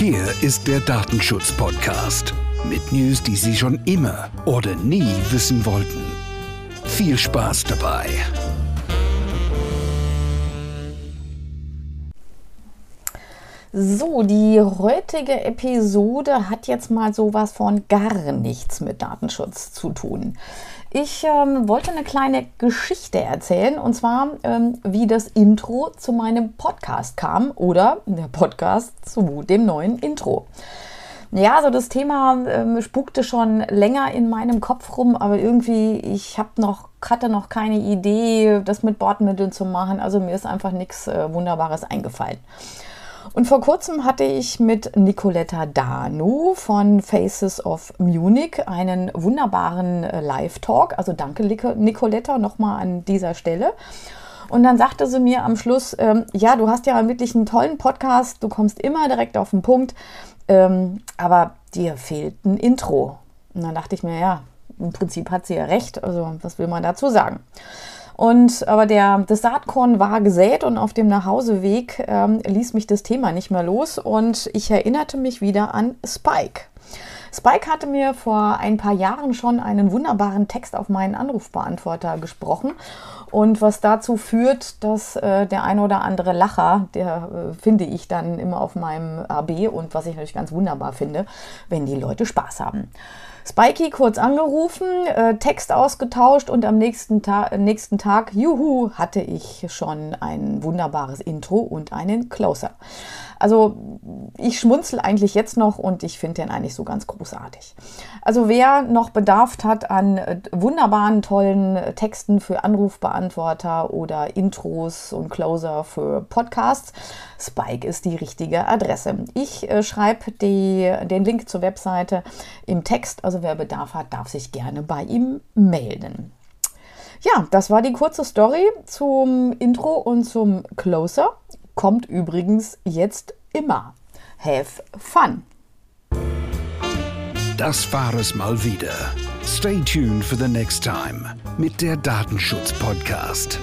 Hier ist der Datenschutz-Podcast mit News, die Sie schon immer oder nie wissen wollten. Viel Spaß dabei. So, die heutige Episode hat jetzt mal sowas von gar nichts mit Datenschutz zu tun. Ich ähm, wollte eine kleine Geschichte erzählen und zwar, ähm, wie das Intro zu meinem Podcast kam oder der Podcast zu dem neuen Intro. Ja, also das Thema ähm, spukte schon länger in meinem Kopf rum, aber irgendwie, ich habe noch, hatte noch keine Idee, das mit Bordmitteln zu machen. Also mir ist einfach nichts äh, Wunderbares eingefallen. Und vor kurzem hatte ich mit Nicoletta Danu von Faces of Munich einen wunderbaren äh, Live-Talk. Also danke, Nicoletta, nochmal an dieser Stelle. Und dann sagte sie mir am Schluss, ähm, ja, du hast ja wirklich einen tollen Podcast, du kommst immer direkt auf den Punkt, ähm, aber dir fehlt ein Intro. Und dann dachte ich mir, ja, im Prinzip hat sie ja recht, also was will man dazu sagen? Und aber der, das Saatkorn war gesät und auf dem Nachhauseweg ähm, ließ mich das Thema nicht mehr los und ich erinnerte mich wieder an Spike. Spike hatte mir vor ein paar Jahren schon einen wunderbaren Text auf meinen Anrufbeantworter gesprochen. Und was dazu führt, dass äh, der ein oder andere Lacher, der äh, finde ich dann immer auf meinem AB und was ich natürlich ganz wunderbar finde, wenn die Leute Spaß haben. Spikey kurz angerufen, äh, Text ausgetauscht und am nächsten, Ta nächsten Tag, juhu, hatte ich schon ein wunderbares Intro und einen Closer. Also ich schmunzel eigentlich jetzt noch und ich finde den eigentlich so ganz großartig. Also wer noch Bedarf hat an äh, wunderbaren, tollen Texten für Anrufbeantworter oder Intros und Closer für Podcasts, Spike ist die richtige Adresse. Ich äh, schreibe den Link zur Webseite im Text, also wer Bedarf hat, darf sich gerne bei ihm melden. Ja, das war die kurze Story zum Intro und zum Closer kommt übrigens jetzt immer. Have fun! Das war es mal wieder. Stay tuned for the next time mit der Datenschutz-Podcast.